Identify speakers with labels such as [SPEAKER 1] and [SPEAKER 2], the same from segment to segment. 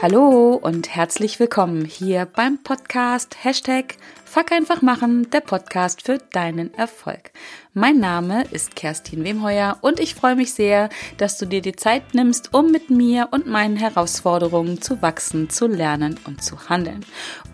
[SPEAKER 1] Hallo und herzlich willkommen hier beim Podcast Hashtag Fuck einfach machen, der Podcast für deinen Erfolg. Mein Name ist Kerstin Wemheuer und ich freue mich sehr, dass du dir die Zeit nimmst, um mit mir und meinen Herausforderungen zu wachsen, zu lernen und zu handeln.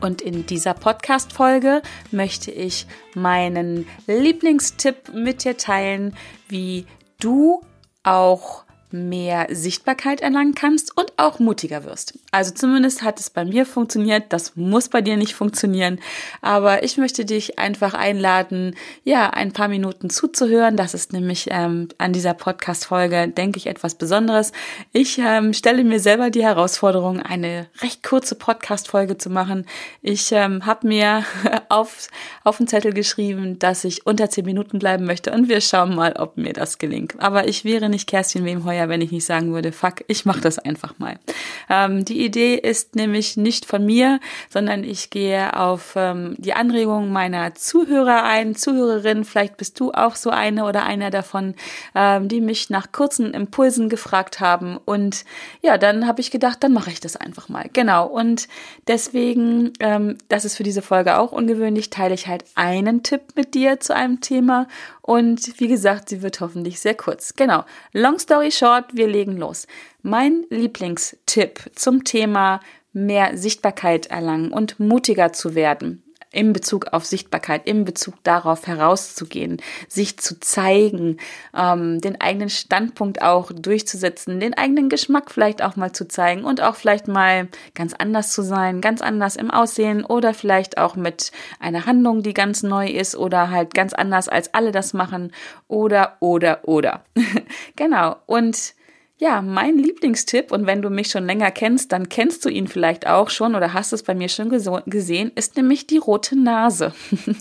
[SPEAKER 1] Und in dieser Podcast-Folge möchte ich meinen Lieblingstipp mit dir teilen, wie du auch mehr Sichtbarkeit erlangen kannst und auch mutiger wirst. Also zumindest hat es bei mir funktioniert. Das muss bei dir nicht funktionieren. Aber ich möchte dich einfach einladen, ja, ein paar Minuten zuzuhören. Das ist nämlich ähm, an dieser Podcast-Folge, denke ich, etwas Besonderes. Ich ähm, stelle mir selber die Herausforderung, eine recht kurze Podcast-Folge zu machen. Ich ähm, habe mir auf, auf den Zettel geschrieben, dass ich unter zehn Minuten bleiben möchte und wir schauen mal, ob mir das gelingt. Aber ich wäre nicht Kerstin Wemheuer, wenn ich nicht sagen würde, fuck, ich mache das einfach mal. Ähm, die Idee ist nämlich nicht von mir, sondern ich gehe auf ähm, die Anregungen meiner Zuhörer ein, Zuhörerinnen. Vielleicht bist du auch so eine oder einer davon, ähm, die mich nach kurzen Impulsen gefragt haben. Und ja, dann habe ich gedacht, dann mache ich das einfach mal. Genau. Und deswegen, ähm, das ist für diese Folge auch ungewöhnlich, teile ich halt einen Tipp mit dir zu einem Thema und wie gesagt, sie wird hoffentlich sehr kurz. Genau. Long story short, wir legen los. Mein Lieblingstipp zum Thema mehr Sichtbarkeit erlangen und mutiger zu werden in Bezug auf Sichtbarkeit, in Bezug darauf herauszugehen, sich zu zeigen, ähm, den eigenen Standpunkt auch durchzusetzen, den eigenen Geschmack vielleicht auch mal zu zeigen und auch vielleicht mal ganz anders zu sein, ganz anders im Aussehen oder vielleicht auch mit einer Handlung, die ganz neu ist oder halt ganz anders als alle das machen oder, oder, oder. genau. Und ja, mein Lieblingstipp, und wenn du mich schon länger kennst, dann kennst du ihn vielleicht auch schon oder hast es bei mir schon gesehen, ist nämlich die rote Nase.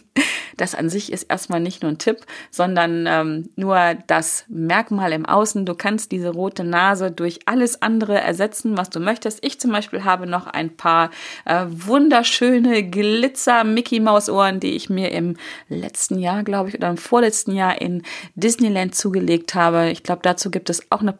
[SPEAKER 1] Das an sich ist erstmal nicht nur ein Tipp, sondern ähm, nur das Merkmal im Außen. Du kannst diese rote Nase durch alles andere ersetzen, was du möchtest. Ich zum Beispiel habe noch ein paar äh, wunderschöne Glitzer-Mickey-Maus-Ohren, die ich mir im letzten Jahr, glaube ich, oder im vorletzten Jahr in Disneyland zugelegt habe. Ich glaube, dazu gibt es auch eine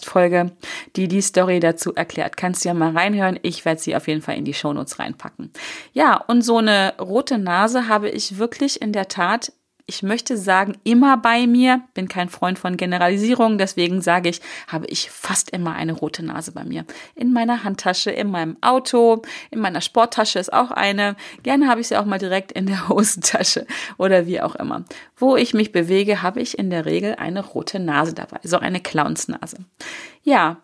[SPEAKER 1] Podcast-Folge, die die Story dazu erklärt. Kannst du ja mal reinhören. Ich werde sie auf jeden Fall in die Shownotes reinpacken. Ja, und so eine rote Nase habe ich wirklich in der Tat, ich möchte sagen, immer bei mir, bin kein Freund von Generalisierung, deswegen sage ich, habe ich fast immer eine rote Nase bei mir. In meiner Handtasche, in meinem Auto, in meiner Sporttasche ist auch eine. Gerne habe ich sie auch mal direkt in der Hosentasche oder wie auch immer. Wo ich mich bewege, habe ich in der Regel eine rote Nase dabei, so eine Clownsnase. Ja,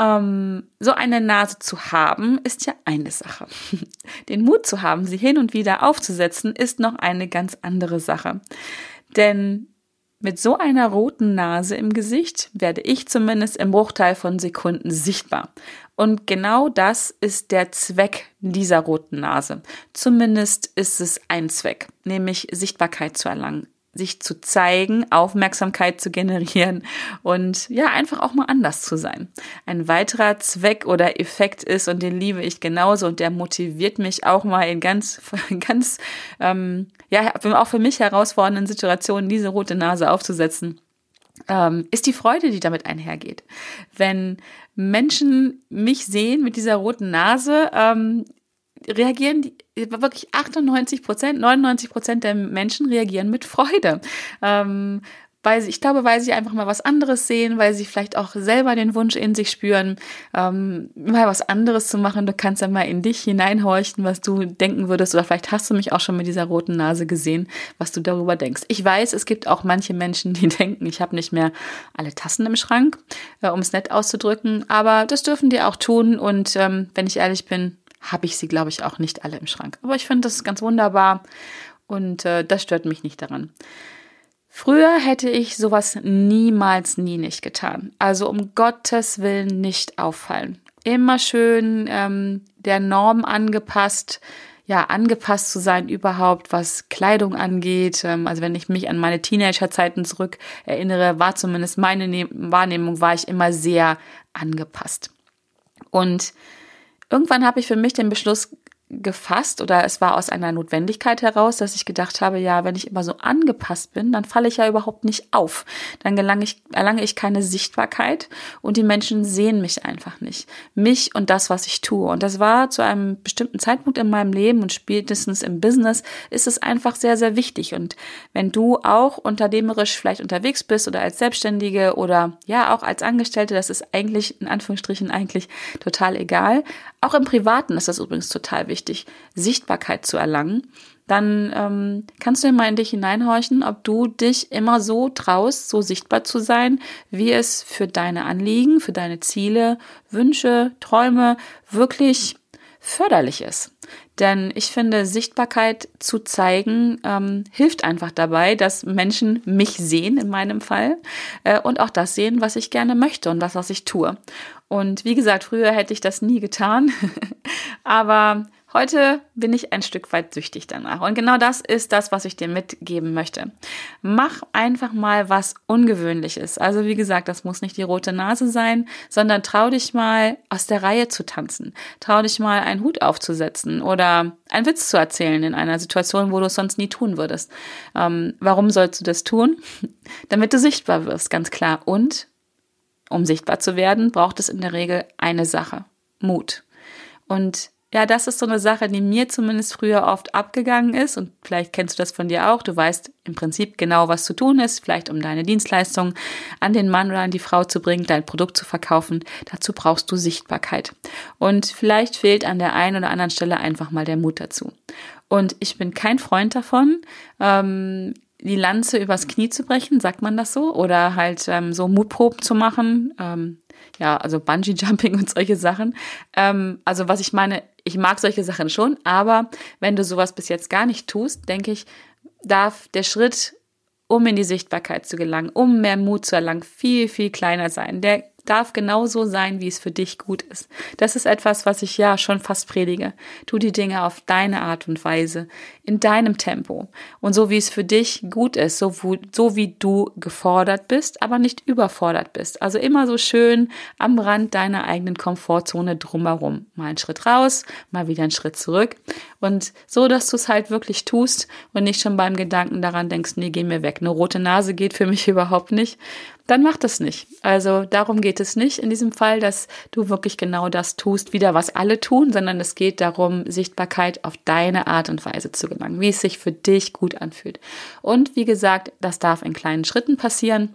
[SPEAKER 1] ähm, so eine Nase zu haben, ist ja eine Sache. Den Mut zu haben, sie hin und wieder aufzusetzen, ist noch eine ganz andere Sache. Denn mit so einer roten Nase im Gesicht werde ich zumindest im Bruchteil von Sekunden sichtbar. Und genau das ist der Zweck dieser roten Nase. Zumindest ist es ein Zweck, nämlich Sichtbarkeit zu erlangen, sich zu zeigen, Aufmerksamkeit zu generieren und ja, einfach auch mal anders zu sein. Ein weiterer Zweck oder Effekt ist, und den liebe ich genauso und der motiviert mich auch mal in ganz, ganz, ähm, ja, auch für mich herausfordernden Situationen diese rote Nase aufzusetzen. Ähm, ist die Freude, die damit einhergeht. Wenn Menschen mich sehen mit dieser roten Nase, ähm, reagieren die, wirklich 98 Prozent, 99 Prozent der Menschen reagieren mit Freude. Ähm, weil sie, ich glaube, weil sie einfach mal was anderes sehen, weil sie vielleicht auch selber den Wunsch in sich spüren, ähm, mal was anderes zu machen. Du kannst ja mal in dich hineinhorchen, was du denken würdest. Oder vielleicht hast du mich auch schon mit dieser roten Nase gesehen, was du darüber denkst. Ich weiß, es gibt auch manche Menschen, die denken, ich habe nicht mehr alle Tassen im Schrank, äh, um es nett auszudrücken. Aber das dürfen die auch tun. Und ähm, wenn ich ehrlich bin, habe ich sie, glaube ich, auch nicht alle im Schrank. Aber ich finde das ganz wunderbar und äh, das stört mich nicht daran. Früher hätte ich sowas niemals, nie nicht getan. Also um Gottes Willen nicht auffallen. Immer schön ähm, der Norm angepasst, ja, angepasst zu sein überhaupt, was Kleidung angeht. Ähm, also wenn ich mich an meine Teenagerzeiten zurück erinnere, war zumindest meine ne Wahrnehmung, war ich immer sehr angepasst. Und irgendwann habe ich für mich den Beschluss gefasst oder es war aus einer Notwendigkeit heraus, dass ich gedacht habe, ja, wenn ich immer so angepasst bin, dann falle ich ja überhaupt nicht auf. Dann gelange ich, erlange ich keine Sichtbarkeit und die Menschen sehen mich einfach nicht. Mich und das, was ich tue. Und das war zu einem bestimmten Zeitpunkt in meinem Leben und spätestens im Business ist es einfach sehr, sehr wichtig. Und wenn du auch unternehmerisch vielleicht unterwegs bist oder als Selbstständige oder ja auch als Angestellte, das ist eigentlich in Anführungsstrichen eigentlich total egal. Auch im Privaten ist das übrigens total wichtig, Sichtbarkeit zu erlangen. Dann ähm, kannst du ja mal in dich hineinhorchen, ob du dich immer so traust, so sichtbar zu sein, wie es für deine Anliegen, für deine Ziele, Wünsche, Träume wirklich förderlich ist. Denn ich finde, Sichtbarkeit zu zeigen ähm, hilft einfach dabei, dass Menschen mich sehen, in meinem Fall, äh, und auch das sehen, was ich gerne möchte und das, was ich tue. Und wie gesagt, früher hätte ich das nie getan, aber Heute bin ich ein Stück weit süchtig danach. Und genau das ist das, was ich dir mitgeben möchte. Mach einfach mal was Ungewöhnliches. Also wie gesagt, das muss nicht die rote Nase sein, sondern trau dich mal aus der Reihe zu tanzen. Trau dich mal einen Hut aufzusetzen oder einen Witz zu erzählen in einer Situation, wo du es sonst nie tun würdest. Ähm, warum sollst du das tun? Damit du sichtbar wirst, ganz klar. Und um sichtbar zu werden, braucht es in der Regel eine Sache. Mut. Und ja, das ist so eine Sache, die mir zumindest früher oft abgegangen ist und vielleicht kennst du das von dir auch. Du weißt im Prinzip genau, was zu tun ist, vielleicht um deine Dienstleistung an den Mann oder an die Frau zu bringen, dein Produkt zu verkaufen. Dazu brauchst du Sichtbarkeit. Und vielleicht fehlt an der einen oder anderen Stelle einfach mal der Mut dazu. Und ich bin kein Freund davon, ähm, die Lanze übers Knie zu brechen, sagt man das so? Oder halt ähm, so Mutproben zu machen. Ähm, ja, also Bungee Jumping und solche Sachen. Ähm, also was ich meine, ich mag solche Sachen schon, aber wenn du sowas bis jetzt gar nicht tust, denke ich, darf der Schritt, um in die Sichtbarkeit zu gelangen, um mehr Mut zu erlangen, viel, viel kleiner sein. Der darf genauso sein, wie es für dich gut ist. Das ist etwas, was ich ja schon fast predige. Tu die Dinge auf deine Art und Weise, in deinem Tempo und so, wie es für dich gut ist, so, so wie du gefordert bist, aber nicht überfordert bist. Also immer so schön am Rand deiner eigenen Komfortzone drumherum. Mal einen Schritt raus, mal wieder einen Schritt zurück und so, dass du es halt wirklich tust und nicht schon beim Gedanken daran denkst, nee, geh mir weg. Eine rote Nase geht für mich überhaupt nicht dann mach das nicht. Also darum geht es nicht in diesem Fall, dass du wirklich genau das tust, wieder was alle tun, sondern es geht darum, Sichtbarkeit auf deine Art und Weise zu gelangen, wie es sich für dich gut anfühlt. Und wie gesagt, das darf in kleinen Schritten passieren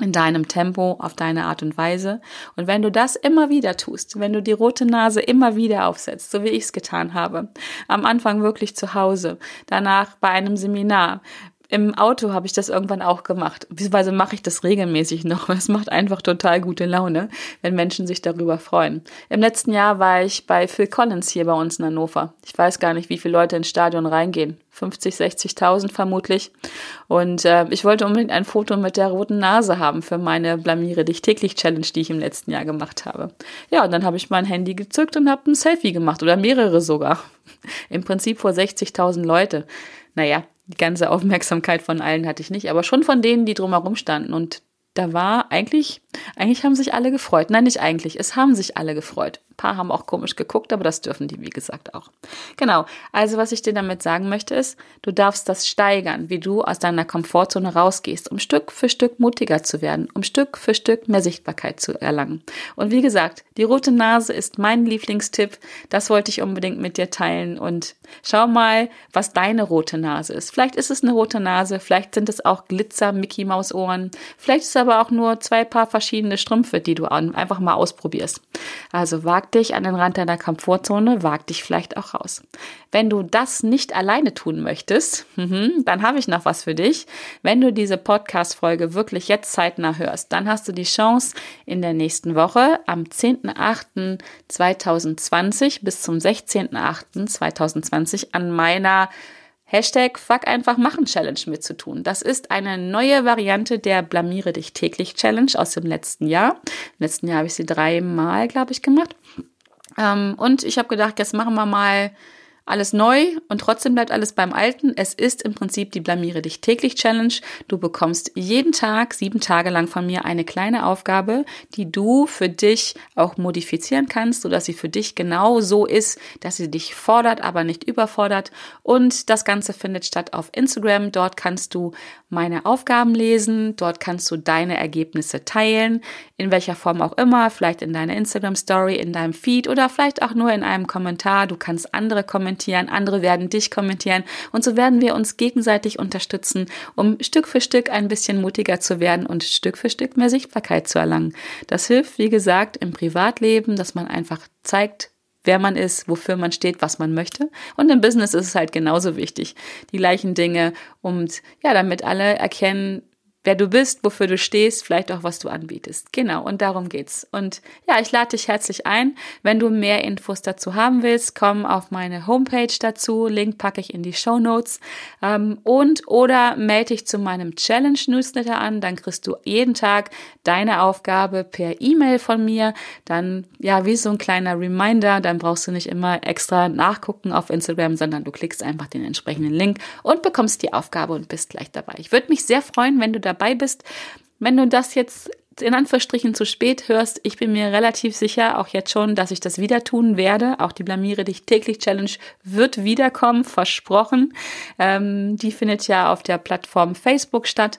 [SPEAKER 1] in deinem Tempo, auf deine Art und Weise. Und wenn du das immer wieder tust, wenn du die rote Nase immer wieder aufsetzt, so wie ich es getan habe, am Anfang wirklich zu Hause, danach bei einem Seminar, im Auto habe ich das irgendwann auch gemacht. Beziehungsweise mache ich das regelmäßig noch. Es macht einfach total gute Laune, wenn Menschen sich darüber freuen. Im letzten Jahr war ich bei Phil Collins hier bei uns in Hannover. Ich weiß gar nicht, wie viele Leute ins Stadion reingehen. 50, 60.000 vermutlich. Und äh, ich wollte unbedingt ein Foto mit der roten Nase haben für meine Blamiere dich täglich Challenge, die ich im letzten Jahr gemacht habe. Ja, und dann habe ich mein Handy gezückt und habe ein Selfie gemacht oder mehrere sogar. Im Prinzip vor 60.000 Leute. Naja, die ganze Aufmerksamkeit von allen hatte ich nicht, aber schon von denen, die drumherum standen. Und da war eigentlich, eigentlich haben sich alle gefreut. Nein, nicht eigentlich, es haben sich alle gefreut paar haben auch komisch geguckt, aber das dürfen die, wie gesagt, auch. Genau. Also, was ich dir damit sagen möchte, ist, du darfst das steigern, wie du aus deiner Komfortzone rausgehst, um Stück für Stück mutiger zu werden, um Stück für Stück mehr Sichtbarkeit zu erlangen. Und wie gesagt, die rote Nase ist mein Lieblingstipp. Das wollte ich unbedingt mit dir teilen und schau mal, was deine rote Nase ist. Vielleicht ist es eine rote Nase, vielleicht sind es auch Glitzer Mickey Maus Ohren, vielleicht ist es aber auch nur zwei Paar verschiedene Strümpfe, die du einfach mal ausprobierst. Also wag dich an den Rand deiner Komfortzone, wag dich vielleicht auch raus. Wenn du das nicht alleine tun möchtest, mhm, dann habe ich noch was für dich. Wenn du diese Podcast-Folge wirklich jetzt zeitnah hörst, dann hast du die Chance, in der nächsten Woche am 10.08.2020 bis zum 16.08.2020 an meiner Hashtag Fuck einfach machen Challenge mitzutun. Das ist eine neue Variante der Blamiere dich täglich Challenge aus dem letzten Jahr. Im letzten Jahr habe ich sie dreimal, glaube ich, gemacht. Ähm, und ich habe gedacht, jetzt machen wir mal alles neu und trotzdem bleibt alles beim Alten. Es ist im Prinzip die Blamiere dich täglich Challenge. Du bekommst jeden Tag, sieben Tage lang von mir eine kleine Aufgabe, die du für dich auch modifizieren kannst, sodass sie für dich genau so ist, dass sie dich fordert, aber nicht überfordert. Und das Ganze findet statt auf Instagram. Dort kannst du meine Aufgaben lesen. Dort kannst du deine Ergebnisse teilen, in welcher Form auch immer, vielleicht in deiner Instagram Story, in deinem Feed oder vielleicht auch nur in einem Kommentar. Du kannst andere kommentieren, andere werden dich kommentieren und so werden wir uns gegenseitig unterstützen, um Stück für Stück ein bisschen mutiger zu werden und Stück für Stück mehr Sichtbarkeit zu erlangen. Das hilft, wie gesagt, im Privatleben, dass man einfach zeigt, wer man ist, wofür man steht, was man möchte. Und im Business ist es halt genauso wichtig. Die gleichen Dinge und ja, damit alle erkennen, wer du bist, wofür du stehst, vielleicht auch was du anbietest. Genau, und darum geht's. Und ja, ich lade dich herzlich ein. Wenn du mehr Infos dazu haben willst, komm auf meine Homepage dazu. Link packe ich in die Show Notes. Ähm, und oder melde dich zu meinem Challenge Newsletter an. Dann kriegst du jeden Tag deine Aufgabe per E-Mail von mir. Dann ja, wie so ein kleiner Reminder. Dann brauchst du nicht immer extra nachgucken auf Instagram, sondern du klickst einfach den entsprechenden Link und bekommst die Aufgabe und bist gleich dabei. Ich würde mich sehr freuen, wenn du dabei dabei bist. Wenn du das jetzt in Anführungsstrichen zu spät hörst, ich bin mir relativ sicher, auch jetzt schon, dass ich das wieder tun werde. Auch die Blamiere dich täglich Challenge wird wiederkommen, versprochen. Ähm, die findet ja auf der Plattform Facebook statt.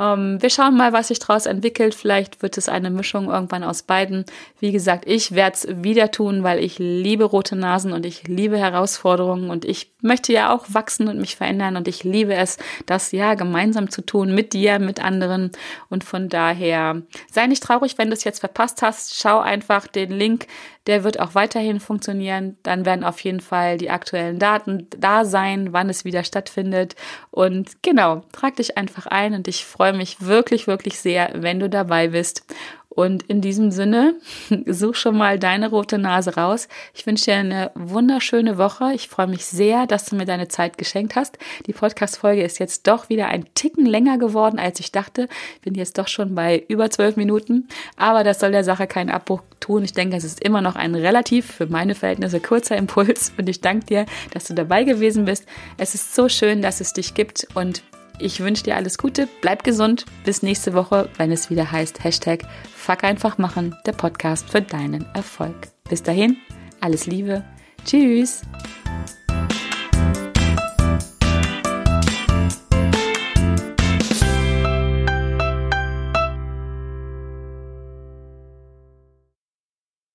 [SPEAKER 1] Ähm, wir schauen mal, was sich daraus entwickelt. Vielleicht wird es eine Mischung irgendwann aus beiden. Wie gesagt, ich werde es wieder tun, weil ich liebe rote Nasen und ich liebe Herausforderungen und ich möchte ja auch wachsen und mich verändern und ich liebe es, das ja gemeinsam zu tun mit dir, mit anderen und von daher sei nicht traurig, wenn du es jetzt verpasst hast. Schau einfach den Link der wird auch weiterhin funktionieren. Dann werden auf jeden Fall die aktuellen Daten da sein, wann es wieder stattfindet. Und genau, trag dich einfach ein und ich freue mich wirklich, wirklich sehr, wenn du dabei bist. Und in diesem Sinne, such schon mal deine rote Nase raus. Ich wünsche dir eine wunderschöne Woche. Ich freue mich sehr, dass du mir deine Zeit geschenkt hast. Die Podcast-Folge ist jetzt doch wieder ein Ticken länger geworden, als ich dachte. Bin jetzt doch schon bei über zwölf Minuten. Aber das soll der Sache keinen Abbruch tun. Ich denke, es ist immer noch ein relativ für meine Verhältnisse kurzer Impuls. Und ich danke dir, dass du dabei gewesen bist. Es ist so schön, dass es dich gibt. Und ich wünsche dir alles Gute, bleib gesund. Bis nächste Woche, wenn es wieder heißt Hashtag Fuck einfach machen, der Podcast für deinen Erfolg. Bis dahin, alles Liebe. Tschüss.